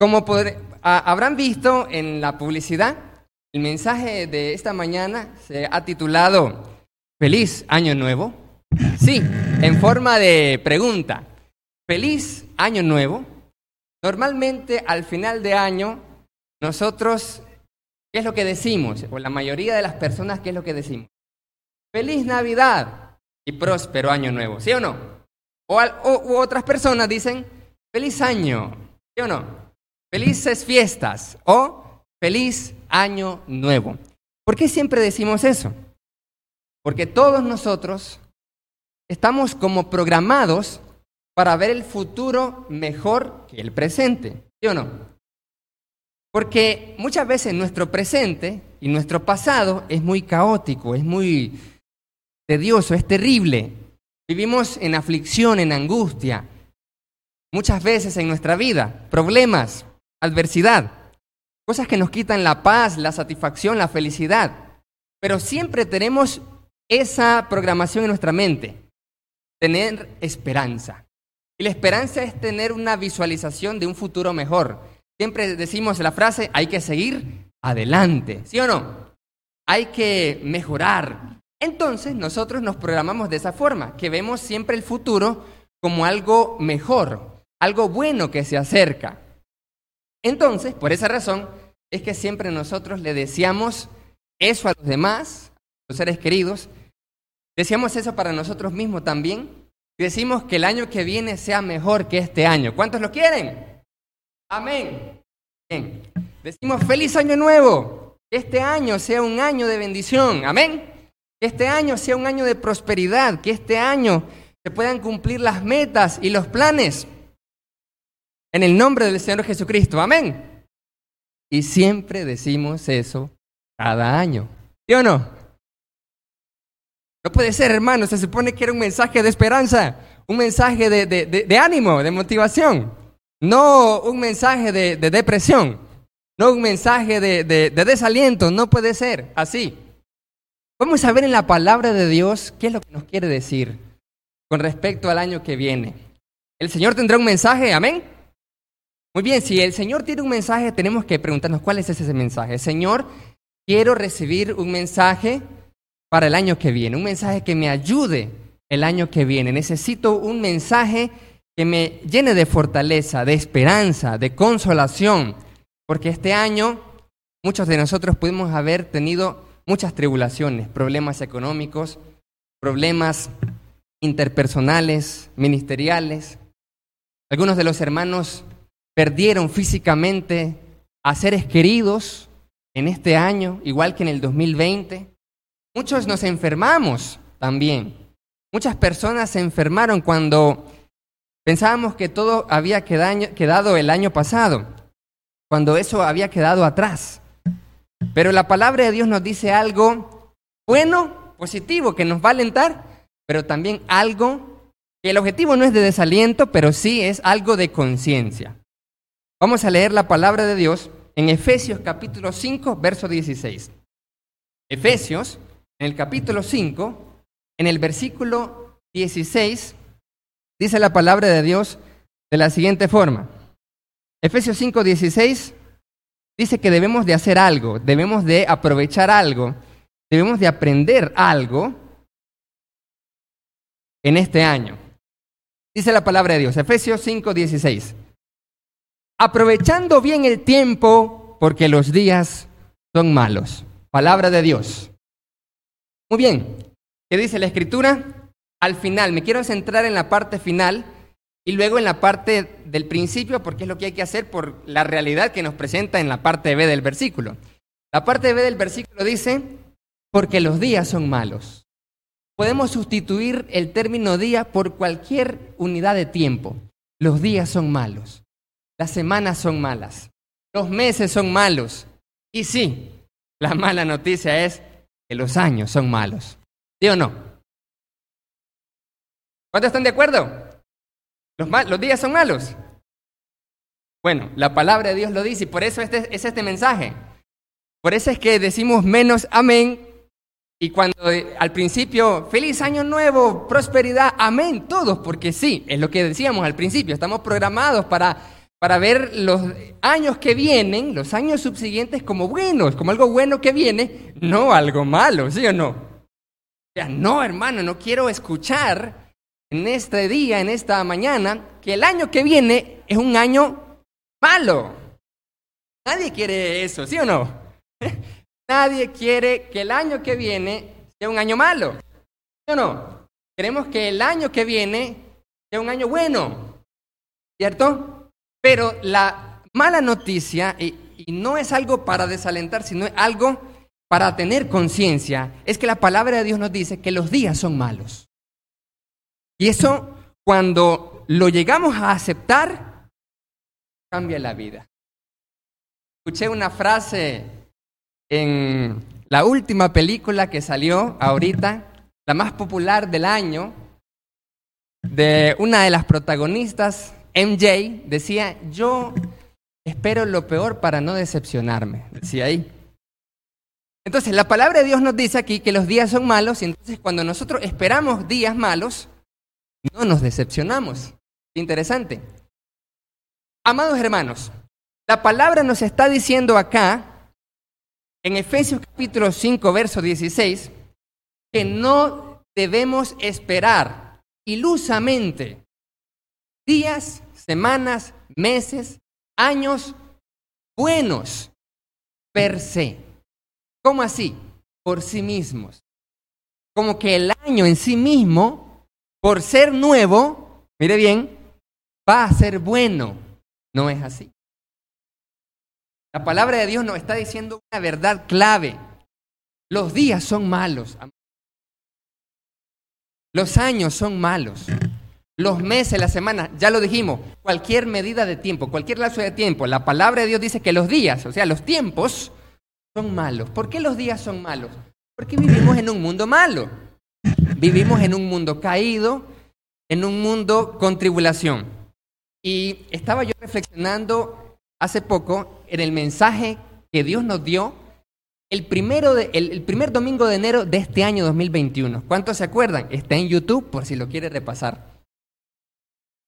Como habrán visto en la publicidad, el mensaje de esta mañana se ha titulado Feliz Año Nuevo. Sí, en forma de pregunta. Feliz Año Nuevo. Normalmente al final de año, nosotros, ¿qué es lo que decimos? O la mayoría de las personas, ¿qué es lo que decimos? Feliz Navidad y próspero Año Nuevo, ¿sí o no? O, o otras personas dicen, feliz año, ¿sí o no? Felices fiestas o feliz año nuevo. ¿Por qué siempre decimos eso? Porque todos nosotros estamos como programados para ver el futuro mejor que el presente, ¿sí o no? Porque muchas veces nuestro presente y nuestro pasado es muy caótico, es muy tedioso, es terrible. Vivimos en aflicción, en angustia. Muchas veces en nuestra vida, problemas, adversidad, cosas que nos quitan la paz, la satisfacción, la felicidad. Pero siempre tenemos esa programación en nuestra mente, tener esperanza. Y la esperanza es tener una visualización de un futuro mejor. Siempre decimos la frase, hay que seguir adelante, ¿sí o no? Hay que mejorar. Entonces nosotros nos programamos de esa forma, que vemos siempre el futuro como algo mejor, algo bueno que se acerca. Entonces, por esa razón, es que siempre nosotros le deseamos eso a los demás, a los seres queridos, deseamos eso para nosotros mismos también, y decimos que el año que viene sea mejor que este año. ¿Cuántos lo quieren? Amén. Decimos feliz año nuevo, que este año sea un año de bendición. Amén. Que este año sea un año de prosperidad, que este año se puedan cumplir las metas y los planes en el nombre del Señor Jesucristo. Amén. Y siempre decimos eso cada año. ¿Sí o no? No puede ser, hermano. Se supone que era un mensaje de esperanza, un mensaje de, ánimo, de motivación. No un mensaje de, depresión, no un mensaje de, desaliento. No puede ser así. Vamos a ver en la palabra de Dios qué es lo que nos quiere decir con respecto al año que viene. El Señor tendrá un mensaje, amén. Muy bien, si el Señor tiene un mensaje, tenemos que preguntarnos cuál es ese mensaje. Señor, quiero recibir un mensaje para el año que viene, un mensaje que me ayude el año que viene. Necesito un mensaje que me llene de fortaleza, de esperanza, de consolación, porque este año muchos de nosotros pudimos haber tenido muchas tribulaciones, problemas económicos, problemas interpersonales, ministeriales. Algunos de los hermanos perdieron físicamente a seres queridos en este año, igual que en el 2020. Muchos nos enfermamos también. Muchas personas se enfermaron cuando pensábamos que todo había quedado el año pasado, cuando eso había quedado atrás. Pero la palabra de Dios nos dice algo bueno, positivo, que nos va a alentar, pero también algo que el objetivo no es de desaliento, pero sí es algo de conciencia. Vamos a leer la palabra de Dios en Efesios capítulo 5, verso 16. Efesios, en el capítulo 5, en el versículo 16, dice la palabra de Dios de la siguiente forma. Efesios 5, 16 dice que debemos de hacer algo, debemos de aprovechar algo, debemos de aprender algo en este año. Dice la palabra de Dios, Efesios 5, 16 aprovechando bien el tiempo porque los días son malos. Palabra de Dios. Muy bien, ¿qué dice la escritura? Al final, me quiero centrar en la parte final y luego en la parte del principio porque es lo que hay que hacer por la realidad que nos presenta en la parte B del versículo. La parte B del versículo dice, porque los días son malos. Podemos sustituir el término día por cualquier unidad de tiempo. Los días son malos. Las semanas son malas, los meses son malos. Y sí, la mala noticia es que los años son malos. ¿Sí o no? ¿Cuántos están de acuerdo? ¿Los, días son malos? Bueno, la palabra de Dios lo dice y por eso este, es este mensaje. Por eso es que decimos menos amén y cuando eh, al principio, feliz año nuevo, prosperidad, amén, todos, porque sí, es lo que decíamos al principio, estamos programados para para ver los años que vienen, los años subsiguientes como buenos, como algo bueno que viene, no algo malo, ¿sí o no? O sea, no, hermano, no quiero escuchar en este día, en esta mañana, que el año que viene es un año malo. Nadie quiere eso, ¿sí o no? Nadie quiere que el año que viene sea un año malo, ¿sí o no? Queremos que el año que viene sea un año bueno, ¿cierto? Pero la mala noticia, y, no es algo para desalentar, sino algo para tener conciencia, es que la palabra de Dios nos dice que los días son malos. Y eso, cuando lo llegamos a aceptar, cambia la vida. Escuché una frase en la última película que salió ahorita, la más popular del año, de una de las protagonistas MJ decía, yo espero lo peor para no decepcionarme, decía ahí. Entonces, la palabra de Dios nos dice aquí que los días son malos y entonces cuando nosotros esperamos días malos, no nos decepcionamos. Interesante. Amados hermanos, la palabra nos está diciendo acá, en Efesios capítulo 5, verso 16, que no debemos esperar ilusamente días, semanas, meses, años buenos per se. ¿Cómo así? Por sí mismos. Como que el año en sí mismo, por ser nuevo, mire bien, va a ser bueno. No es así. La palabra de Dios nos está diciendo una verdad clave. Los días son malos. Los años son malos los meses, las semanas, ya lo dijimos, cualquier medida de tiempo, cualquier lazo de tiempo, la palabra de Dios dice que los días, o sea, los tiempos, son malos. ¿Por qué los días son malos? Porque vivimos en un mundo malo. Vivimos en un mundo caído, en un mundo con tribulación. Y estaba yo reflexionando hace poco en el mensaje que Dios nos dio el, primero el primer domingo de enero de este año 2021. ¿Cuántos se acuerdan? Está en YouTube por si lo quiere repasar.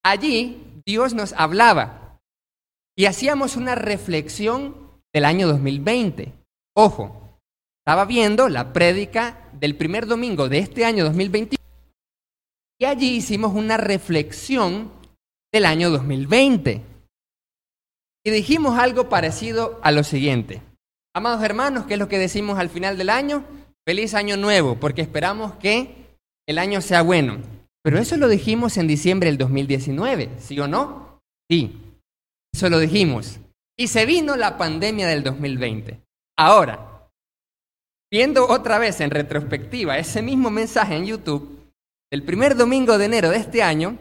Allí Dios nos hablaba y hacíamos una reflexión del año 2020. Ojo, estaba viendo la prédica del primer domingo de este año 2021 y allí hicimos una reflexión del año 2020. Y dijimos algo parecido a lo siguiente. Amados hermanos, ¿qué es lo que decimos al final del año? Feliz año nuevo, porque esperamos que el año sea bueno. Pero eso lo dijimos en diciembre del 2019, ¿sí o no? Sí, eso lo dijimos. Y se vino la pandemia del 2020. Ahora, viendo otra vez en retrospectiva ese mismo mensaje en YouTube, el primer domingo de enero de este año,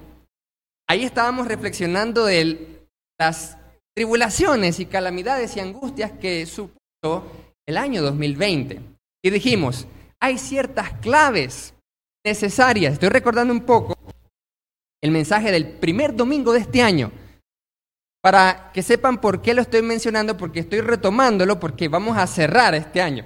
ahí estábamos reflexionando de las tribulaciones y calamidades y angustias que supuso el año 2020. Y dijimos, hay ciertas claves necesarias. Estoy recordando un poco el mensaje del primer domingo de este año, para que sepan por qué lo estoy mencionando, porque estoy retomándolo, porque vamos a cerrar este año.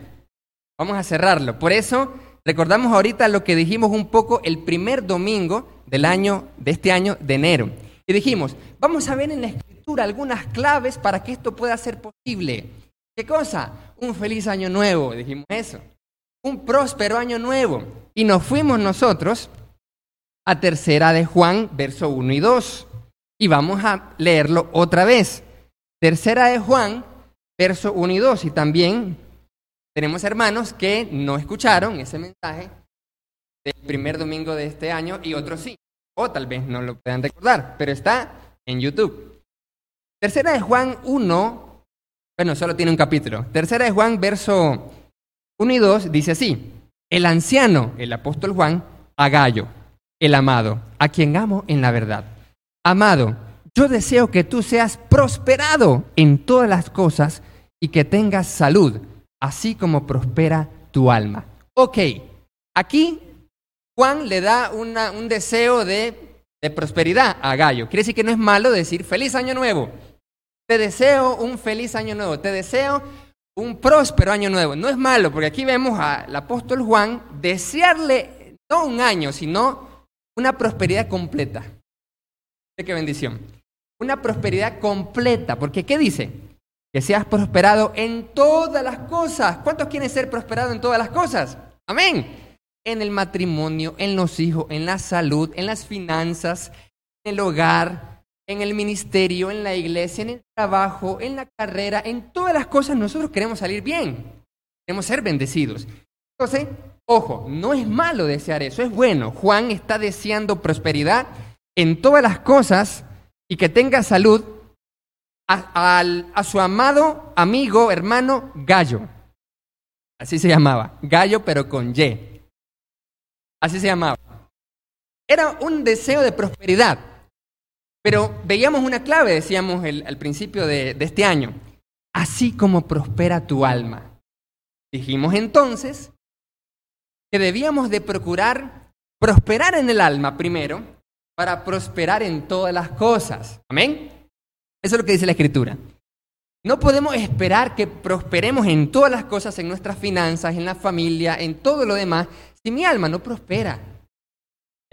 Vamos a cerrarlo. Por eso recordamos ahorita lo que dijimos un poco el primer domingo del año, de este año de enero. Y dijimos, vamos a ver en la escritura algunas claves para que esto pueda ser posible. ¿Qué cosa? Un feliz año nuevo, dijimos eso un próspero año nuevo. Y nos fuimos nosotros a tercera de Juan, verso 1 y 2. Y vamos a leerlo otra vez. Tercera de Juan, verso 1 y 2. Y también tenemos hermanos que no escucharon ese mensaje del primer domingo de este año y otros sí. O tal vez no lo puedan recordar, pero está en YouTube. Tercera de Juan 1, bueno, solo tiene un capítulo. Tercera de Juan, verso 1 y 2 dice así, el anciano, el apóstol Juan, a Gallo, el amado, a quien amo en la verdad. Amado, yo deseo que tú seas prosperado en todas las cosas y que tengas salud, así como prospera tu alma. Ok, aquí Juan le da un deseo de, de prosperidad a Gallo. Quiere decir que no es malo decir feliz año nuevo. Te deseo un feliz año nuevo. Te deseo un próspero año nuevo. No es malo, porque aquí vemos al apóstol Juan desearle no un año, sino una prosperidad completa. Qué bendición. una prosperidad completa, porque ¿qué dice? Que seas prosperado en todas las cosas. ¿Cuántos quieren ser prosperados en todas las cosas? Amén. En el matrimonio, en los hijos, en la salud, en las finanzas, en el hogar, en el ministerio, en la iglesia, en el trabajo, en la carrera, en todas las cosas nosotros queremos salir bien. Queremos ser bendecidos. Entonces, ojo, no es malo desear eso, es bueno. Juan está deseando prosperidad en todas las cosas y que tenga salud a, su amado amigo, hermano Gallo. Así se llamaba, Gallo pero con Y. Así se llamaba. Era un deseo de prosperidad. Pero veíamos una clave, decíamos al principio de este año. Así como prospera tu alma. Dijimos entonces que debíamos de procurar prosperar en el alma primero para prosperar en todas las cosas. Amén. Eso es lo que dice la Escritura. No podemos esperar que prosperemos en todas las cosas, en nuestras finanzas, en la familia, en todo lo demás, si mi alma no prospera.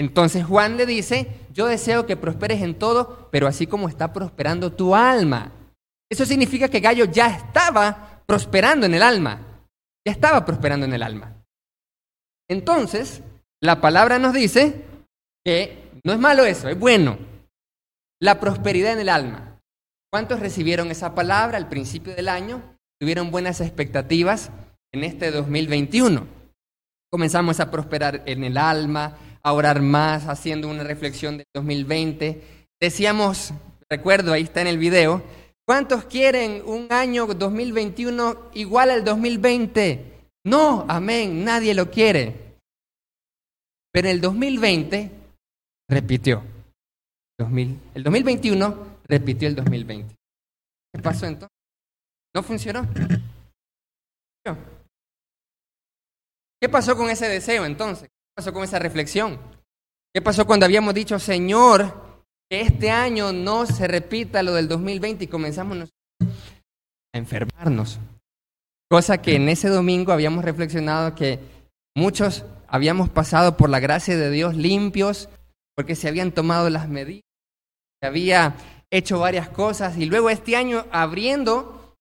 Entonces Juan le dice, yo deseo que prosperes en todo, pero así como está prosperando tu alma. Eso significa que Gallo ya estaba prosperando en el alma. Ya estaba prosperando en el alma. Entonces, la palabra nos dice que no es malo eso, es bueno. La prosperidad en el alma. ¿Cuántos recibieron esa palabra al principio del año? ¿Tuvieron buenas expectativas en este 2021? Comenzamos a prosperar en el alma, a orar más, haciendo una reflexión del 2020. Decíamos, recuerdo, ahí está en el video, ¿cuántos quieren un año 2021 igual al 2020? No, amén, nadie lo quiere. Pero el 2020 repitió. el 2021 repitió el 2020. ¿Qué pasó entonces? ¿No funcionó? ¿Qué pasó con ese deseo entonces? ¿Qué pasó con esa reflexión? ¿Qué pasó cuando habíamos dicho, Señor, que este año no se repita lo del 2020 y comenzamos a enfermarnos? Cosa que en ese domingo habíamos reflexionado que muchos habíamos pasado por la gracia de Dios limpios porque se habían tomado las medidas, se había hecho varias cosas y luego este año abriendo,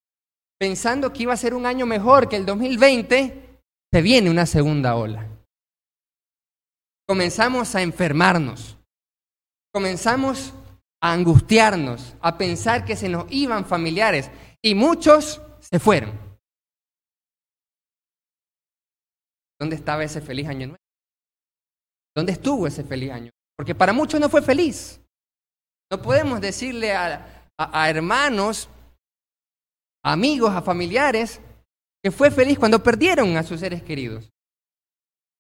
pensando que iba a ser un año mejor que el 2020, se viene una segunda ola. Comenzamos a enfermarnos, comenzamos a angustiarnos, a pensar que se nos iban familiares y muchos se fueron. ¿Dónde estaba ese feliz año nuevo? ¿Dónde estuvo ese feliz año? Porque para muchos no fue feliz. No podemos decirle a, hermanos, amigos, a familiares, que fue feliz cuando perdieron a sus seres queridos.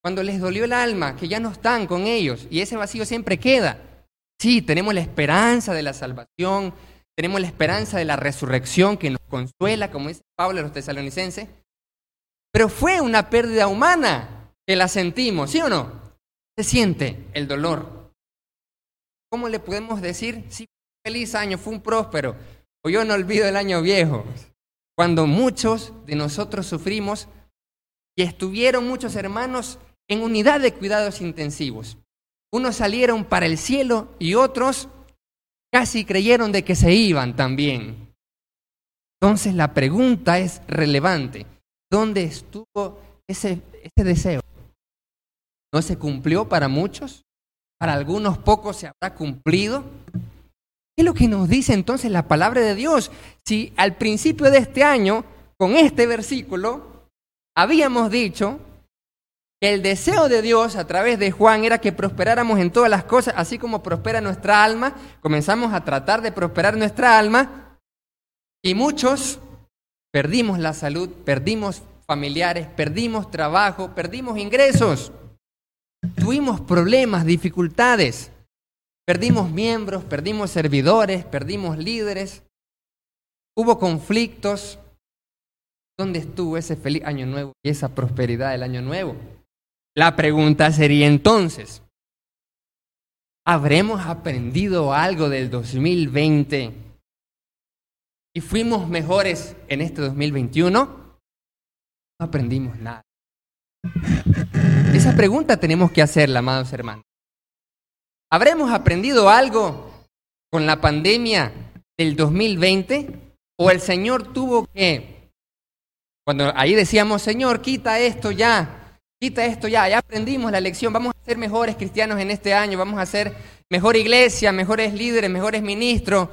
Cuando les dolió el alma, que ya no están con ellos y ese vacío siempre queda. Sí, tenemos la esperanza de la salvación, tenemos la esperanza de la resurrección que nos consuela, como dice Pablo a los tesalonicenses, pero fue una pérdida humana que la sentimos, ¿sí o no? Se siente el dolor, ¿Cómo le podemos decir, sí, feliz año, fue un próspero, o yo no olvido el año viejo? Cuando muchos de nosotros sufrimos y estuvieron muchos hermanos en unidad de cuidados intensivos. Unos salieron para el cielo y otros casi creyeron de que se iban también. Entonces la pregunta es relevante. ¿Dónde estuvo ese, ese deseo? ¿No se cumplió para muchos? para algunos pocos se habrá cumplido. ¿Qué es lo que nos dice entonces la palabra de Dios? Si al principio de este año, con este versículo, habíamos dicho el deseo de Dios a través de Juan era que prosperáramos en todas las cosas, así como prospera nuestra alma, comenzamos a tratar de prosperar nuestra alma y muchos perdimos la salud, perdimos familiares, perdimos trabajo, perdimos ingresos. Tuvimos problemas, dificultades. Perdimos miembros, perdimos servidores, perdimos líderes. Hubo conflictos. ¿Dónde estuvo ese feliz año nuevo y esa prosperidad del año nuevo? La pregunta sería entonces, ¿habremos aprendido algo del 2020 y fuimos mejores en este 2021? No aprendimos nada. Esa pregunta tenemos que hacerla, amados hermanos. ¿Habremos aprendido algo con la pandemia del 2020? ¿O el Señor tuvo que, cuando ahí decíamos, Señor, quita esto ya, quita esto ya, ya aprendimos la lección, vamos a ser mejores cristianos en este año, vamos a ser mejor iglesia, mejores líderes, mejores ministros?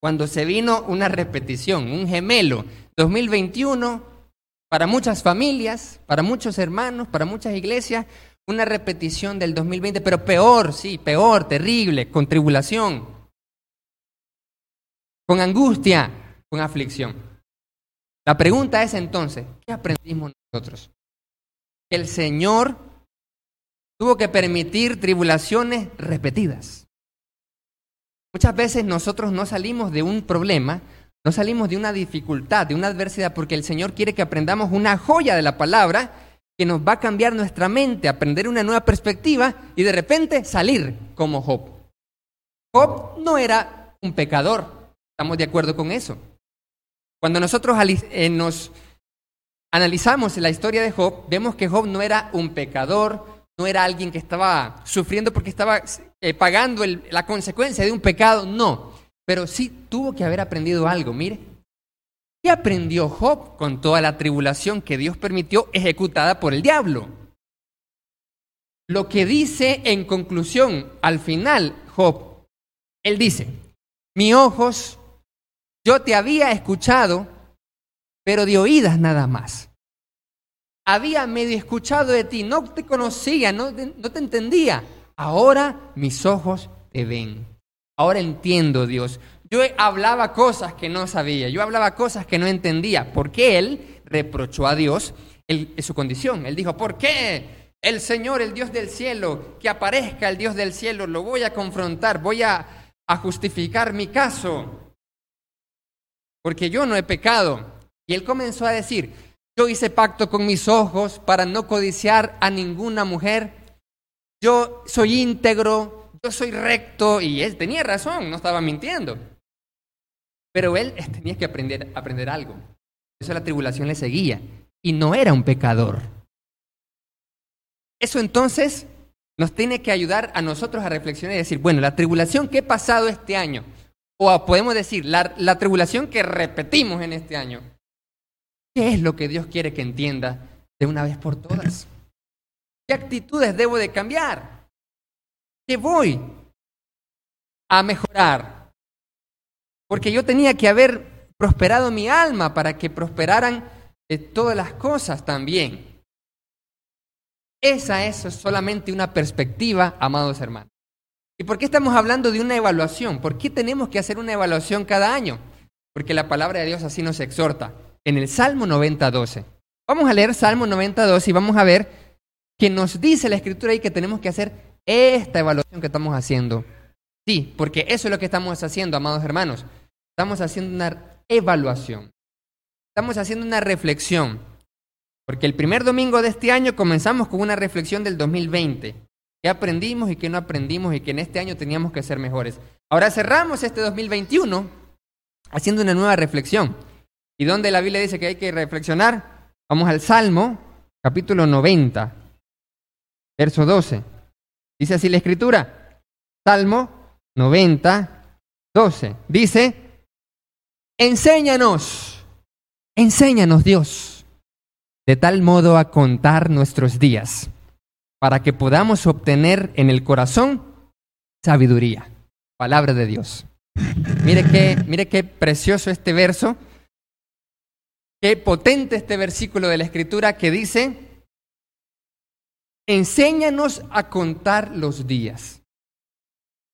Cuando se vino una repetición, un gemelo, 2021, para muchas familias, para muchos hermanos, para muchas iglesias, una repetición del 2020, pero peor, sí, peor, terrible, con tribulación, con angustia, con aflicción. La pregunta es entonces, ¿qué aprendimos nosotros? El Señor tuvo que permitir tribulaciones repetidas. Muchas veces nosotros no salimos de un problema, no salimos de una dificultad, de una adversidad, porque el Señor quiere que aprendamos una joya de la palabra que nos va a cambiar nuestra mente, aprender una nueva perspectiva y de repente salir como Job. Job no era un pecador, estamos de acuerdo con eso. Cuando nosotros eh, nos analizamos la historia de Job, vemos que Job no era un pecador, no era alguien que estaba sufriendo porque estaba eh, pagando la consecuencia de un pecado, no, pero sí tuvo que haber aprendido algo, mire. ¿Qué aprendió Job con toda la tribulación que Dios permitió ejecutada por el diablo? Lo que dice en conclusión, al final, Job, él dice, mis ojos, yo te había escuchado, pero de oídas nada más. Había medio escuchado de ti, no te conocía, no no te entendía. Ahora mis ojos te ven. Ahora entiendo, Dios. Yo hablaba cosas que no sabía, yo hablaba cosas que no entendía, porque él reprochó a Dios su condición. Él dijo, ¿por qué el Señor, el Dios del cielo, que aparezca el Dios del cielo, lo voy a confrontar, voy a, a justificar mi caso? Porque yo no he pecado. Y él comenzó a decir, yo hice pacto con mis ojos para no codiciar a ninguna mujer. Yo soy íntegro, yo soy recto y él tenía razón, no estaba mintiendo. Pero él tenía que aprender, aprender algo. Eso la tribulación le seguía. Y no era un pecador. Eso entonces nos tiene que ayudar a nosotros a reflexionar y decir, bueno, la tribulación que he pasado este año, o podemos decir, la, la tribulación que repetimos en este año, ¿qué es lo que Dios quiere que entienda de una vez por todas? ¿Qué actitudes debo de cambiar? ¿Qué voy a mejorar? Porque yo tenía que haber prosperado mi alma para que prosperaran eh, todas las cosas también. Esa es solamente una perspectiva, amados hermanos. ¿Y por qué estamos hablando de una evaluación? ¿Por qué tenemos que hacer una evaluación cada año? Porque la palabra de Dios así nos exhorta. En el Salmo 90.12. Vamos a leer Salmo 90.12 y vamos a ver que nos dice la escritura ahí que tenemos que hacer esta evaluación que estamos haciendo Sí, porque eso es lo que estamos haciendo, amados hermanos. Estamos haciendo una evaluación. Estamos haciendo una reflexión. Porque el primer domingo de este año comenzamos con una reflexión del 2020. ¿Qué aprendimos y qué no aprendimos y que en este año teníamos que ser mejores? Ahora cerramos este 2021 haciendo una nueva reflexión. ¿Y dónde la Biblia dice que hay que reflexionar? Vamos al Salmo, capítulo 90, verso 12. Dice así la escritura. Salmo 90, 12. Dice, enséñanos, enséñanos Dios, de tal modo a contar nuestros días, para que podamos obtener en el corazón sabiduría. Palabra de Dios. Mire qué, mire qué precioso este verso, qué potente este versículo de la Escritura que dice, enséñanos a contar los días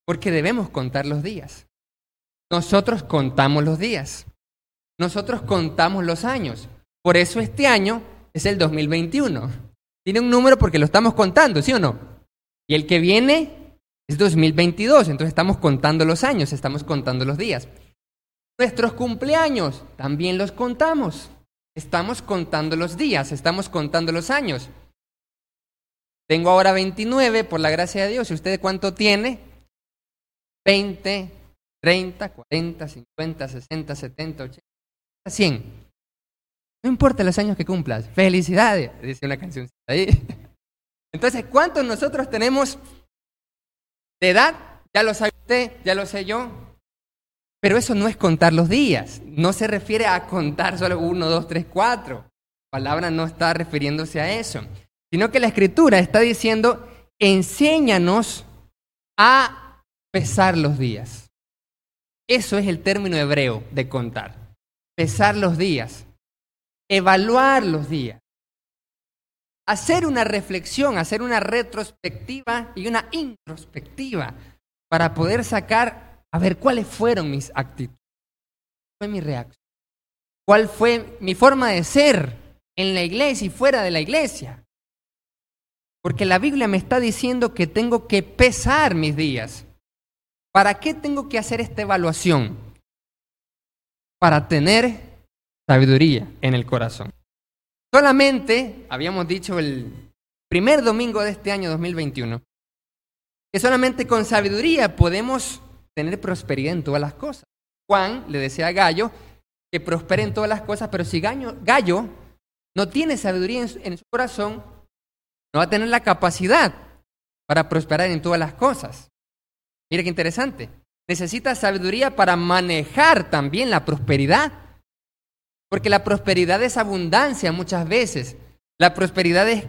porque debemos contar los días. Nosotros contamos los días. Nosotros contamos los años. Por eso este año es el 2021. Tiene un número porque lo estamos contando, ¿sí o no? Y el que viene es 2022, entonces estamos contando los años, estamos contando los días. Nuestros cumpleaños también los contamos. Estamos contando los días, estamos contando los años. Tengo ahora 29, por la gracia de Dios. ¿Y usted cuánto tiene? 20, 30, 40, 50, 60, 70, 80, 100. No importa los años que cumplas. Felicidades, dice una canción ahí. Entonces, ¿cuántos nosotros tenemos de edad ya lo sabe usted, ya lo sé yo. Pero eso no es contar los días, no se refiere a contar solo uno, dos, tres, cuatro. La palabra no está refiriéndose a eso, sino que la escritura está diciendo, enséñanos a pesar los días. Eso es el término hebreo de contar. Pesar los días, evaluar los días, hacer una reflexión, hacer una retrospectiva y una introspectiva para poder sacar, a ver, cuáles fueron mis actitudes, cuál fue mi reacción, cuál fue mi forma de ser en la iglesia y fuera de la iglesia. Porque la Biblia me está diciendo que tengo que pesar mis días. ¿Para qué tengo que hacer esta evaluación? Para tener sabiduría en el corazón. Solamente, habíamos dicho el primer domingo de este año 2021, que solamente con sabiduría podemos tener prosperidad en todas las cosas. Juan le decía a Gallo que prospere en todas las cosas, pero si Gallo, no tiene sabiduría en su corazón, no va a tener la capacidad para prosperar en todas las cosas. Mire qué interesante. Necesita sabiduría para manejar también la prosperidad. Porque la prosperidad es abundancia muchas veces. La prosperidad es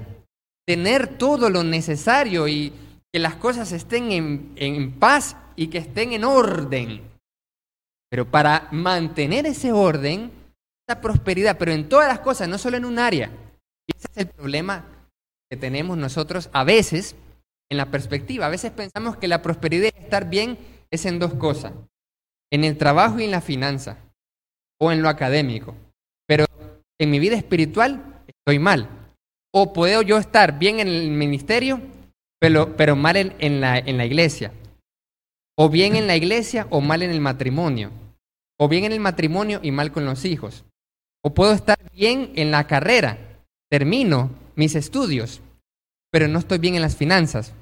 tener todo lo necesario y que las cosas estén en, en paz y que estén en orden. Pero para mantener ese orden, esa prosperidad, pero en todas las cosas, no solo en un área. Y ese es el problema que tenemos nosotros a veces en la perspectiva. A veces pensamos que la prosperidad y estar bien es en dos cosas, en el trabajo y en la finanza, o en lo académico. Pero en mi vida espiritual estoy mal. O puedo yo estar bien en el ministerio, pero, mal en la iglesia. O bien en la iglesia o mal en el matrimonio. O bien en el matrimonio y mal con los hijos. O puedo estar bien en la carrera, termino mis estudios, pero no estoy bien en las finanzas.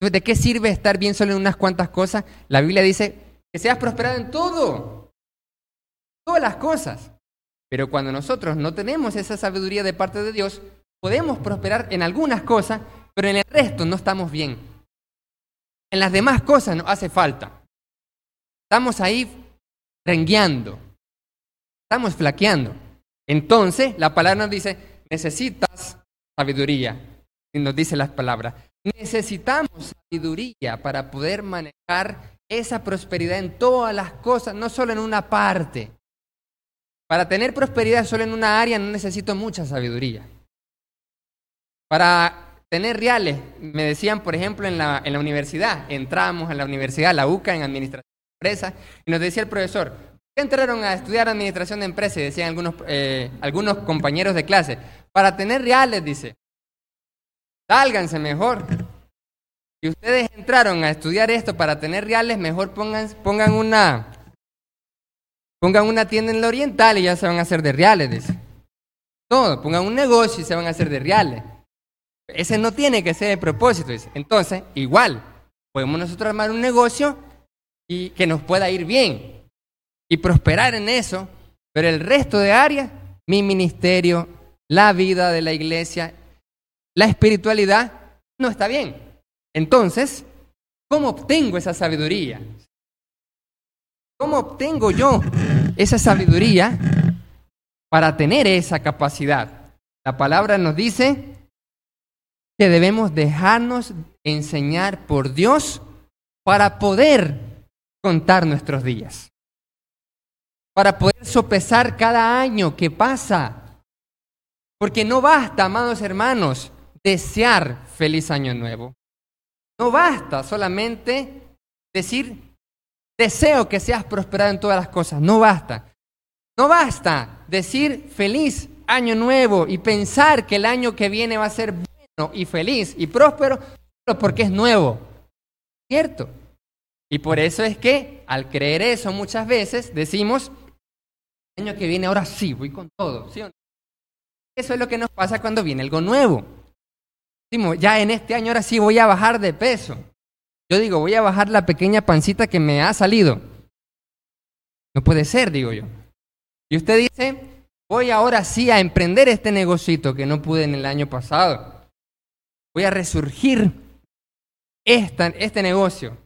¿de qué sirve estar bien solo en unas cuantas cosas? La Biblia dice que seas prosperado en todo, todas las cosas. Pero cuando nosotros no tenemos esa sabiduría de parte de Dios, podemos prosperar en algunas cosas, pero en el resto no estamos bien. En las demás cosas nos hace falta. Estamos ahí rengueando, estamos flaqueando. Entonces, la palabra nos dice, necesitas sabiduría. Y nos dice las palabras, necesitamos sabiduría para poder manejar esa prosperidad en todas las cosas, no solo en una parte. Para tener prosperidad solo en una área no necesito mucha sabiduría. Para tener reales, me decían, por ejemplo, en la, en la universidad, entramos en la universidad, la UCA, en Administración de Empresas, y nos decía el profesor, ¿qué entraron a estudiar Administración de Empresas? Y decían algunos, eh, algunos compañeros de clase, para tener reales, dice. Sálganse mejor. Si ustedes entraron a estudiar esto para tener reales, mejor pongan, pongan una pongan una tienda en la oriental y ya se van a hacer de reales, dice. Todo, pongan un negocio y se van a hacer de reales. Ese no tiene que ser el propósito. Entonces, igual, podemos nosotros armar un negocio y que nos pueda ir bien y prosperar en eso, pero el resto de áreas, mi ministerio, la vida de la iglesia, la espiritualidad, no está bien. Entonces, ¿cómo obtengo esa sabiduría? ¿Cómo obtengo yo esa sabiduría para tener esa capacidad? La palabra nos dice que debemos dejarnos enseñar por Dios para poder contar nuestros días, para poder sopesar cada año que pasa. Porque no basta, amados hermanos, desear feliz año nuevo. No basta solamente decir, deseo que seas prosperado en todas las cosas. No basta. No basta decir feliz año nuevo y pensar que el año que viene va a ser y feliz y próspero solo porque es nuevo. ¿Cierto? Y por eso es que al creer eso muchas veces decimos, el año que viene ahora sí, voy con todo. Eso es lo que nos pasa cuando viene algo nuevo ya en este año ahora sí voy a bajar de peso. Yo digo, voy a bajar la pequeña pancita que me ha salido. No puede ser, digo yo. Y usted dice, voy ahora sí a emprender este negocito que no pude en el año pasado. Voy a resurgir este negocio.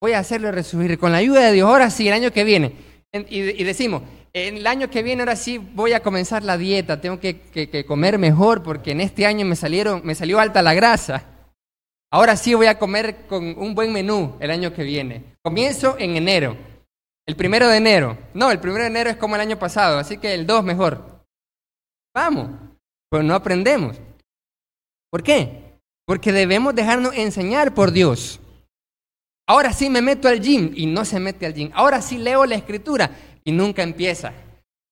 voy a hacerlo resurgir con la ayuda de Dios, ahora sí, el año que viene. Y, decimos, en el año que viene ahora sí voy a comenzar la dieta, tengo que, que, comer mejor porque en este año me, salieron, me salió alta la grasa. Ahora sí voy a comer con un buen menú el año que viene. Comienzo en enero. El primero de enero. No, el primero de enero es como el año pasado, así que el 2 mejor. Vamos, pues no aprendemos. ¿Por qué? Porque debemos dejarnos enseñar por Dios. Ahora sí me meto al gym y no se mete al gym. Ahora sí leo la escritura y nunca empieza.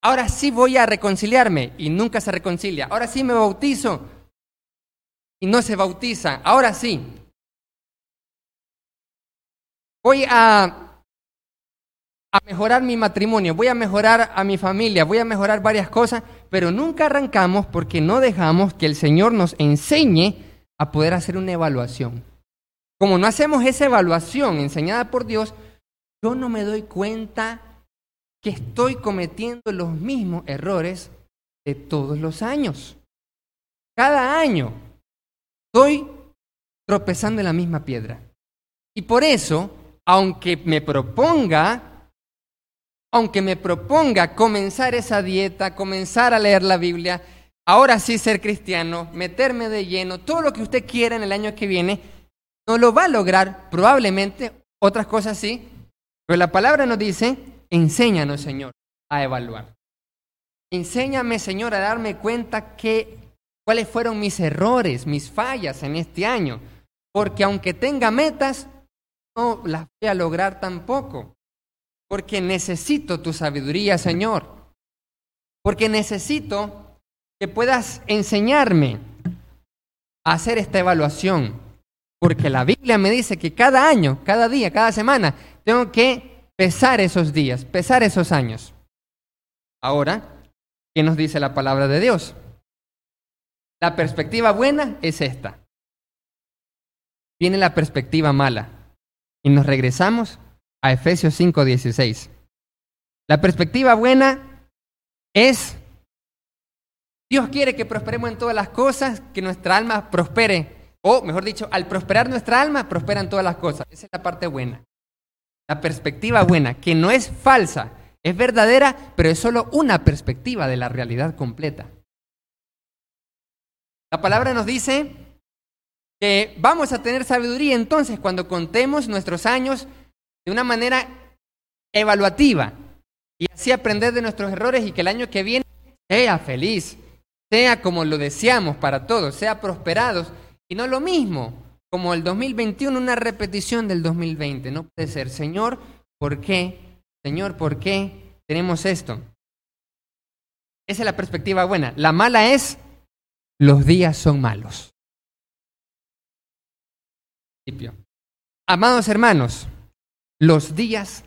Ahora sí voy a reconciliarme y nunca se reconcilia. Ahora sí me bautizo y no se bautiza. Ahora sí. Voy a a mejorar mi matrimonio, voy a mejorar a mi familia, voy a mejorar varias cosas, pero nunca arrancamos porque no dejamos que el Señor nos enseñe a poder hacer una evaluación. Como no hacemos esa evaluación enseñada por Dios, yo no me doy cuenta que estoy cometiendo los mismos errores de todos los años. Cada año estoy tropezando en la misma piedra. Y por eso, aunque me proponga aunque me proponga comenzar esa dieta, comenzar a leer la Biblia, ahora sí ser cristiano, meterme de lleno, todo lo que usted quiera en el año que viene, no lo va a lograr, probablemente, otras cosas sí, pero la palabra nos dice, enséñanos, Señor, a evaluar. Enséñame, Señor, a darme cuenta que cuáles fueron mis errores, mis fallas en este año, porque aunque tenga metas, no las voy a lograr tampoco porque necesito tu sabiduría, Señor. Porque necesito que puedas enseñarme a hacer esta evaluación. Porque la Biblia me dice que cada año, cada día, cada semana, tengo que pesar esos días, pesar esos años. Ahora, ¿qué nos dice la palabra de Dios? La perspectiva buena es esta. Viene la perspectiva mala. Y nos regresamos a Efesios 5:16. La perspectiva buena es, Dios quiere que prosperemos en todas las cosas, que nuestra alma prospere, o mejor dicho, al prosperar nuestra alma, prosperan todas las cosas. Esa es la parte buena. La perspectiva buena, que no es falsa, es verdadera, pero es solo una perspectiva de la realidad completa. La palabra nos dice que vamos a tener sabiduría entonces cuando contemos nuestros años de una manera evaluativa y así aprender de nuestros errores y que el año que viene sea feliz, sea como lo deseamos para todos, sea prosperados y no lo mismo como el 2021, una repetición del 2020. No puede ser, Señor, ¿por qué? Señor, ¿por qué tenemos esto? Esa es la perspectiva buena. La mala es, los días son malos. Amados hermanos, los días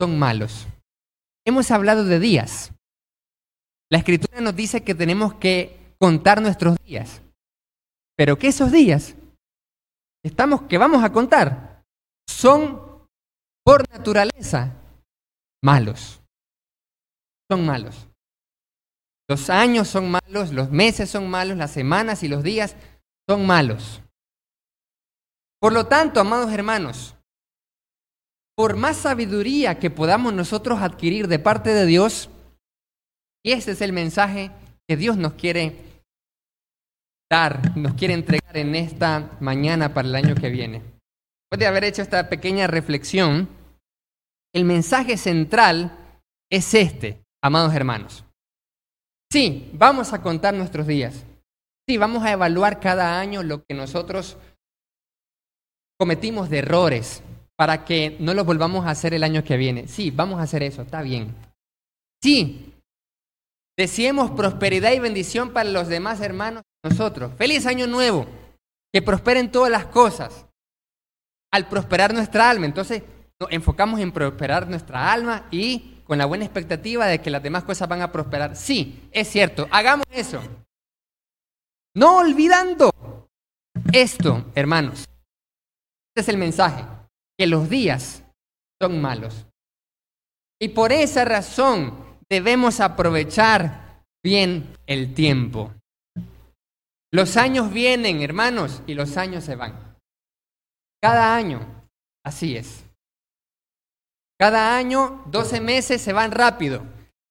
son malos. Hemos hablado de días. La escritura nos dice que tenemos que contar nuestros días. Pero que esos días estamos que vamos a contar son por naturaleza malos. Son malos. Los años son malos, los meses son malos, las semanas y los días son malos. Por lo tanto, amados hermanos, por más sabiduría que podamos nosotros adquirir de parte de Dios, y ese es el mensaje que Dios nos quiere dar, nos quiere entregar en esta mañana para el año que viene. Después de haber hecho esta pequeña reflexión, el mensaje central es este, amados hermanos. Sí, vamos a contar nuestros días. Sí, vamos a evaluar cada año lo que nosotros cometimos de errores, para que no lo volvamos a hacer el año que viene. Sí, vamos a hacer eso, está bien. Sí, deseemos prosperidad y bendición para los demás hermanos nosotros. Feliz año nuevo, que prosperen todas las cosas. Al prosperar nuestra alma, entonces nos enfocamos en prosperar nuestra alma y con la buena expectativa de que las demás cosas van a prosperar. Sí, es cierto, hagamos eso. No olvidando esto, hermanos. Este es el mensaje que los días son malos. Y por esa razón debemos aprovechar bien el tiempo. Los años vienen, hermanos, y los años se van. Cada año, así es. Cada año, 12 meses se van rápido.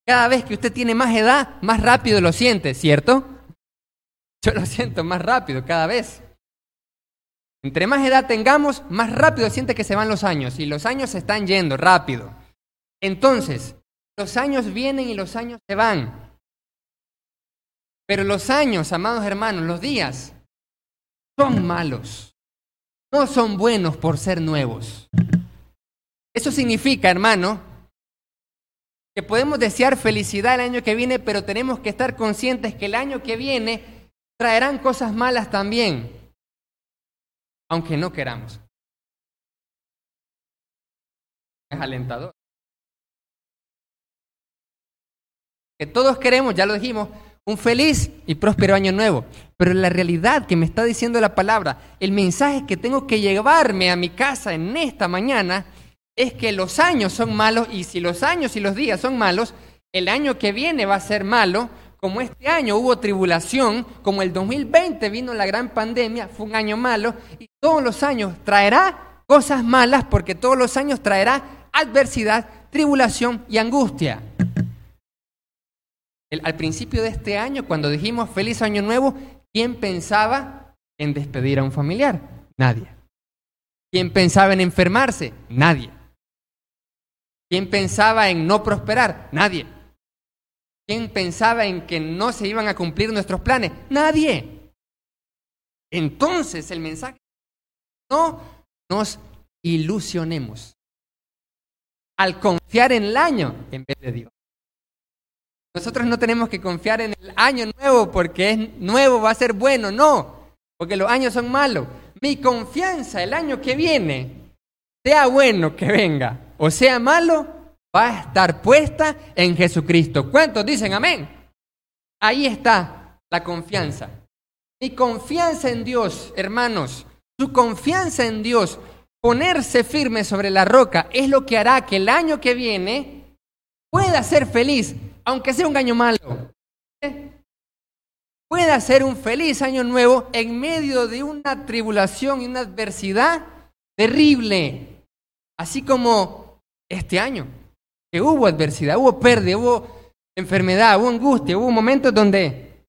Cada vez que usted tiene más edad, más rápido lo siente, ¿cierto? Yo lo siento más rápido cada vez. Entre más edad tengamos, más rápido siente que se van los años y los años se están yendo rápido. Entonces, los años vienen y los años se van. Pero los años, amados hermanos, los días, son malos. No son buenos por ser nuevos. Eso significa, hermano, que podemos desear felicidad el año que viene, pero tenemos que estar conscientes que el año que viene traerán cosas malas también, aunque no queramos. Es alentador. Todos queremos, ya lo dijimos, un feliz y próspero año nuevo. Pero la realidad que me está diciendo la palabra, el mensaje que tengo que llevarme a mi casa en esta mañana, es que los años son malos y si los años y los días son malos, el año que viene va a ser malo. Como este año hubo tribulación, como el 2020 vino la gran pandemia, fue un año malo, y todos los años traerá cosas malas porque todos los años traerá adversidad, tribulación y angustia al principio de este año, cuando dijimos feliz año nuevo, ¿quién pensaba en despedir a un familiar? Nadie. ¿Quién pensaba en enfermarse? Nadie. ¿Quién pensaba en no prosperar? Nadie. ¿Quién pensaba en que no se iban a cumplir nuestros planes? Nadie. Entonces el mensaje, no nos ilusionemos al confiar en el año en vez de Dios. Nosotros no tenemos que confiar en el año nuevo porque es nuevo, va a ser bueno, no, porque los años son malos. Mi confianza el año que viene, sea bueno que venga o sea malo, va a estar puesta en Jesucristo. ¿Cuántos dicen amén? Ahí está la confianza. Mi confianza en Dios, hermanos, su confianza en Dios, ponerse firme sobre la roca, es lo que hará que el año que viene pueda ser feliz aunque sea un año malo, pueda ser un feliz año nuevo en medio de una tribulación y una adversidad terrible, así como este año, que hubo adversidad, hubo pérdida, hubo enfermedad, hubo angustia, hubo momentos donde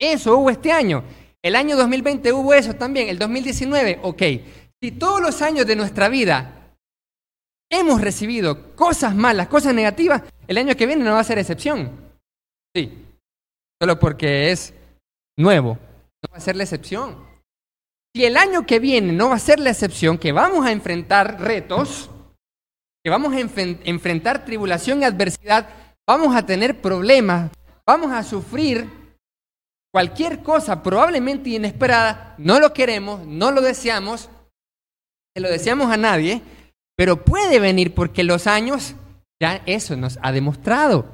eso hubo este año. El año 2020 hubo eso también, el 2019, ok. Si todos los años de nuestra vida hemos recibido cosas malas, cosas negativas, el año que viene no va a ser excepción. Sí, solo porque es nuevo, no va a ser la excepción. Si el año que viene no va a ser la excepción, que vamos a enfrentar retos, que vamos a enfrentar tribulación y adversidad, vamos a tener problemas, vamos a sufrir cualquier cosa probablemente inesperada, no lo queremos, no lo deseamos, se lo deseamos a nadie, pero puede venir porque los años, ya eso nos ha demostrado,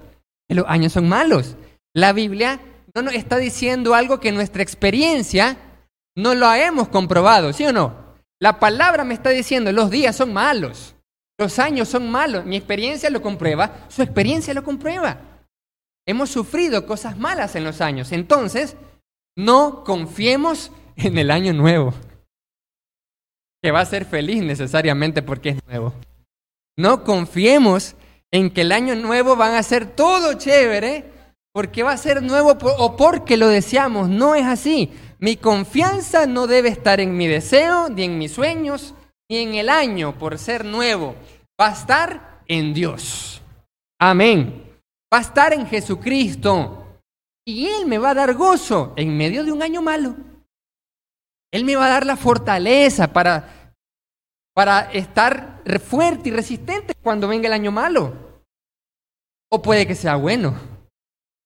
que los años son malos. La Biblia no nos está diciendo algo que nuestra experiencia no lo hemos comprobado, ¿sí o no? La palabra me está diciendo, los días son malos, los años son malos, mi experiencia lo comprueba, su experiencia lo comprueba. Hemos sufrido cosas malas en los años, entonces no confiemos en el año nuevo que va a ser feliz necesariamente porque es nuevo. No confiemos en que el año nuevo van a ser todo chévere porque va a ser nuevo o porque lo deseamos. No es así. Mi confianza no debe estar en mi deseo, ni en mis sueños, ni en el año por ser nuevo. Va a estar en Dios. Amén. Va a estar en Jesucristo. Y Él me va a dar gozo en medio de un año malo. Él me va a dar la fortaleza para, para estar fuerte y resistente cuando venga el año malo. O puede que sea bueno,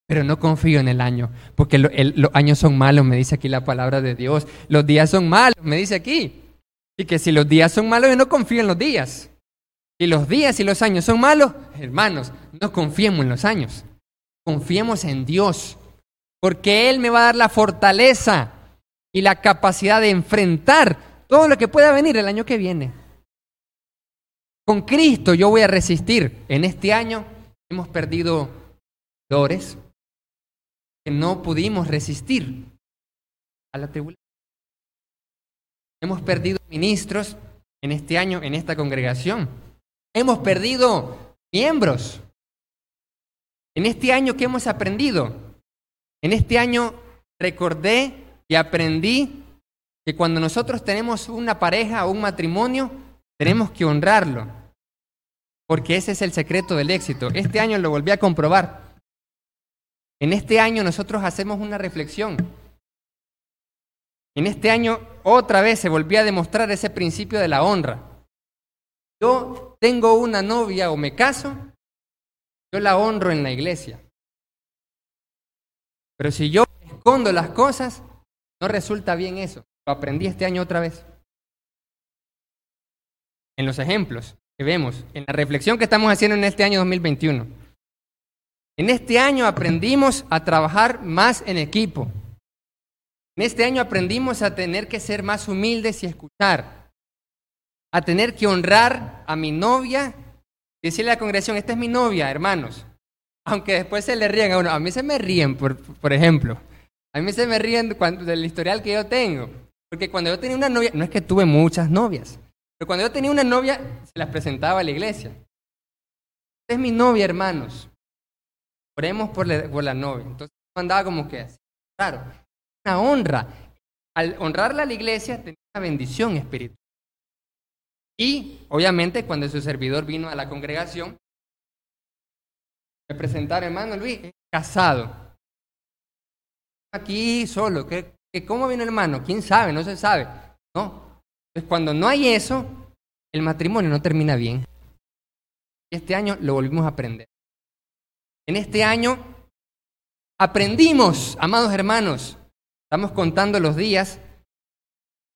pero no confío en el año, porque los años son malos, me dice aquí la palabra de Dios. Los días son malos, me dice aquí. Y que si los días son malos, yo no confío en los días. Si los días y los años son malos, hermanos, no confiemos en los años. Confiemos en Dios, porque Él me va a dar la fortaleza y la capacidad de enfrentar todo lo que pueda venir el año que viene. Con Cristo yo voy a resistir. En este año hemos perdido dolores que no pudimos resistir a la tribulación. Hemos perdido ministros en este año en esta congregación. Hemos perdido miembros. En este año, ¿qué hemos aprendido? En este año recordé y aprendí que cuando nosotros tenemos una pareja o un matrimonio, tenemos que honrarlo, porque ese es el secreto del éxito. Este año lo volví a comprobar. En este año nosotros hacemos una reflexión. En este año otra vez se volvió a demostrar ese principio de la honra. Yo tengo una novia o me caso, yo la honro en la iglesia. Pero si yo escondo las cosas, no resulta bien eso. Lo aprendí este año otra vez. En los ejemplos que vemos, en la reflexión que estamos haciendo en este año 2021. En este año aprendimos a trabajar más en equipo. En este año aprendimos a tener que ser más humildes y escuchar. A tener que honrar a mi novia decirle a la congregación, esta es mi novia, hermanos. Aunque después se le ríen a uno. A mí se me ríen, por, por ejemplo. A mí se me ríen cuando, del historial que yo tengo. Porque cuando yo tenía una novia, no es que tuve muchas novias, pero cuando yo tenía una novia, se las presentaba a la iglesia. Es mi novia, hermanos. Oremos por la, por la novia. Entonces andaba como que así. Claro, una honra. Al honrarla a la iglesia, tenía una bendición espiritual. Y, obviamente, cuando su servidor vino a la congregación, me presentaron, hermano Luis, casado aquí solo. ¿Qué, ¿Cómo viene hermano? ¿Quién sabe? No se sabe. No. Pues cuando no hay eso, el matrimonio no termina bien. Este año lo volvimos a aprender. En este año aprendimos, amados hermanos, estamos contando los días,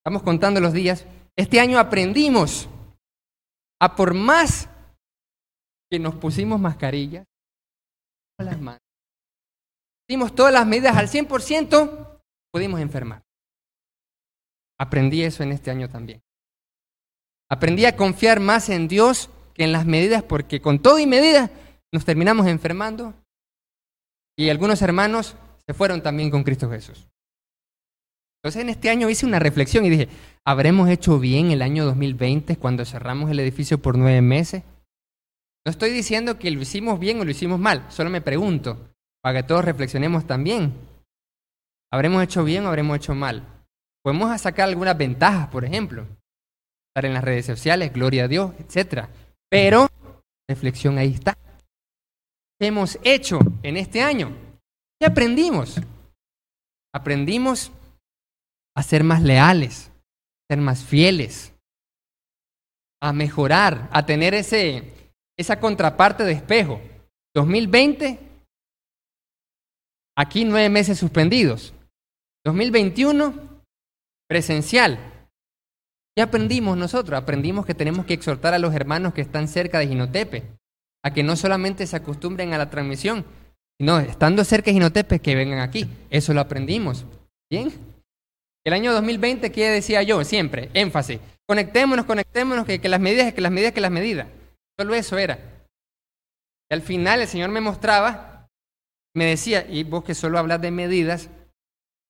estamos contando los días, este año aprendimos a por más que nos pusimos mascarillas, las manos, dimos todas las medidas al 100%, pudimos enfermar. Aprendí eso en este año también. Aprendí a confiar más en Dios que en las medidas, porque con todo y medidas nos terminamos enfermando y algunos hermanos se fueron también con Cristo Jesús. Entonces en este año hice una reflexión y dije, ¿habremos hecho bien el año 2020 cuando cerramos el edificio por nueve meses? No estoy diciendo que lo hicimos bien o lo hicimos mal, solo me pregunto, para que todos reflexionemos también. ¿Habremos hecho bien o habremos hecho mal? Podemos sacar algunas ventajas, por ejemplo, estar en las redes sociales, gloria a Dios, etc. Pero, reflexión ahí está. ¿Qué hemos hecho en este año? ¿Qué aprendimos? Aprendimos a ser más leales, a ser más fieles, a mejorar, a tener ese, esa contraparte de espejo. 2020 Aquí nueve meses suspendidos. 2021, presencial. ¿Qué aprendimos nosotros? Aprendimos que tenemos que exhortar a los hermanos que están cerca de Ginotepe a que no solamente se acostumbren a la transmisión, sino estando cerca de Ginotepe, que vengan aquí. Eso lo aprendimos. ¿Bien? El año 2020, ¿qué decía yo? Siempre, énfasis. Conectémonos, conectémonos, que, que las medidas, que las medidas, que las medidas. Solo eso era. Y al final el Señor me mostraba me decía, y vos que solo hablas de medidas,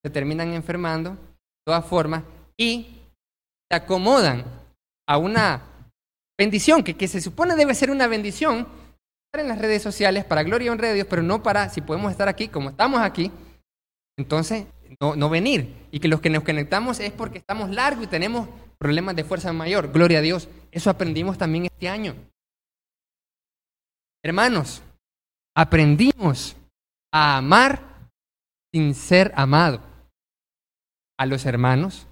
se terminan enfermando, de todas formas, y se acomodan a una bendición, que, que se supone debe ser una bendición, estar en las redes sociales para gloria y honra de Dios, pero no para, si podemos estar aquí como estamos aquí, entonces no, no venir. Y que los que nos conectamos es porque estamos largos y tenemos problemas de fuerza mayor, gloria a Dios. Eso aprendimos también este año. Hermanos, aprendimos a amar sin ser amado. A los hermanos,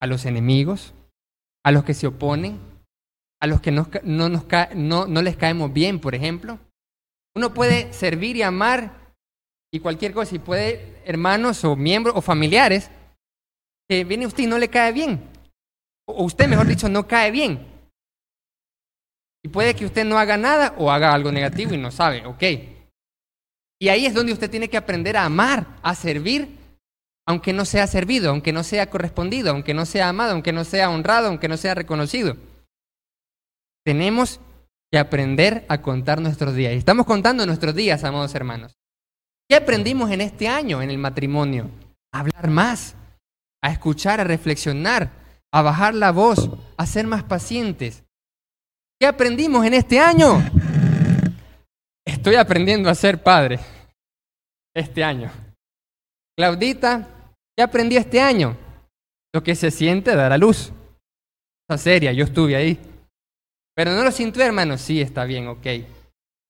a los enemigos, a los que se oponen, a los que no, no, no les caemos bien, por ejemplo. Uno puede servir y amar y cualquier cosa, y puede hermanos o miembros o familiares que viene usted y no le cae bien. O usted, mejor dicho, no cae bien. Y puede que usted no haga nada o haga algo negativo y no sabe, ok. Y ahí es donde usted tiene que aprender a amar, a servir, aunque no sea servido, aunque no sea correspondido, aunque no sea amado, aunque no sea honrado, aunque no sea reconocido. Tenemos que aprender a contar nuestros días. Y estamos contando nuestros días, amados hermanos. ¿Qué aprendimos en este año en el matrimonio? A hablar más, a escuchar, a reflexionar, a bajar la voz, a ser más pacientes. ¿Qué aprendimos en este año? Estoy aprendiendo a ser padre este año. Claudita, ¿qué aprendió este año? Lo que se siente dar a luz. Esa seria, yo estuve ahí. Pero no lo sintió, hermano. Sí, está bien, ok.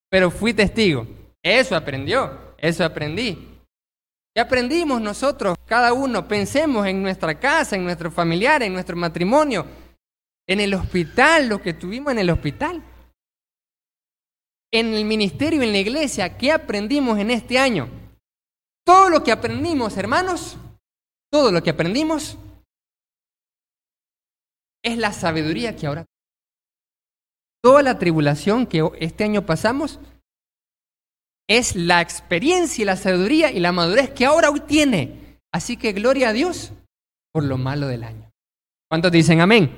Pero fui testigo. Eso aprendió, eso aprendí. ¿Qué aprendimos nosotros? Cada uno, pensemos en nuestra casa, en nuestro familiar, en nuestro matrimonio, en el hospital, lo que tuvimos en el hospital. En el ministerio, en la iglesia, ¿qué aprendimos en este año? Todo lo que aprendimos, hermanos, todo lo que aprendimos es la sabiduría que ahora... Toda la tribulación que este año pasamos es la experiencia y la sabiduría y la madurez que ahora hoy tiene. Así que gloria a Dios por lo malo del año. ¿Cuántos dicen amén?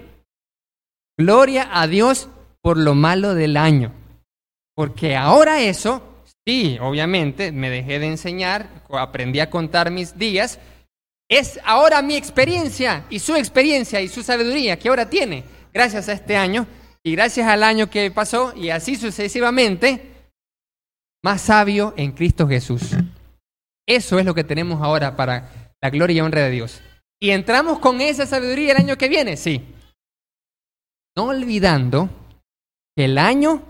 Gloria a Dios por lo malo del año. Porque ahora eso, sí, obviamente, me dejé de enseñar, aprendí a contar mis días, es ahora mi experiencia y su experiencia y su sabiduría que ahora tiene, gracias a este año y gracias al año que pasó y así sucesivamente, más sabio en Cristo Jesús. Eso es lo que tenemos ahora para la gloria y honra de Dios. ¿Y entramos con esa sabiduría el año que viene? Sí. No olvidando que el año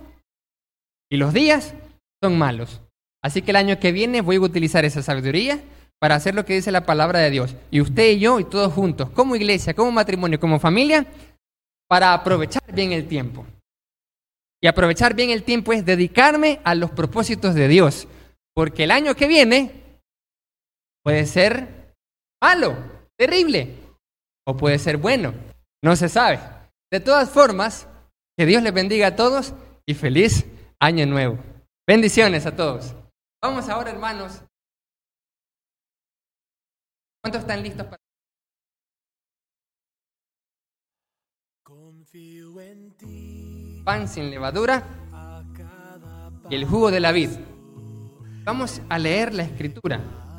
y los días son malos. Así que el año que viene voy a utilizar esa sabiduría para hacer lo que dice la palabra de Dios. Y usted y yo y todos juntos, como iglesia, como matrimonio, como familia, para aprovechar bien el tiempo. Y aprovechar bien el tiempo es dedicarme a los propósitos de Dios. Porque el año que viene puede ser malo, terrible, o puede ser bueno, no se sabe. De todas formas, que Dios les bendiga a todos y feliz año nuevo. Bendiciones a todos. Vamos ahora, hermanos. ¿Cuántos están listos para... Pan sin levadura y el jugo de la vid. Vamos a leer la escritura.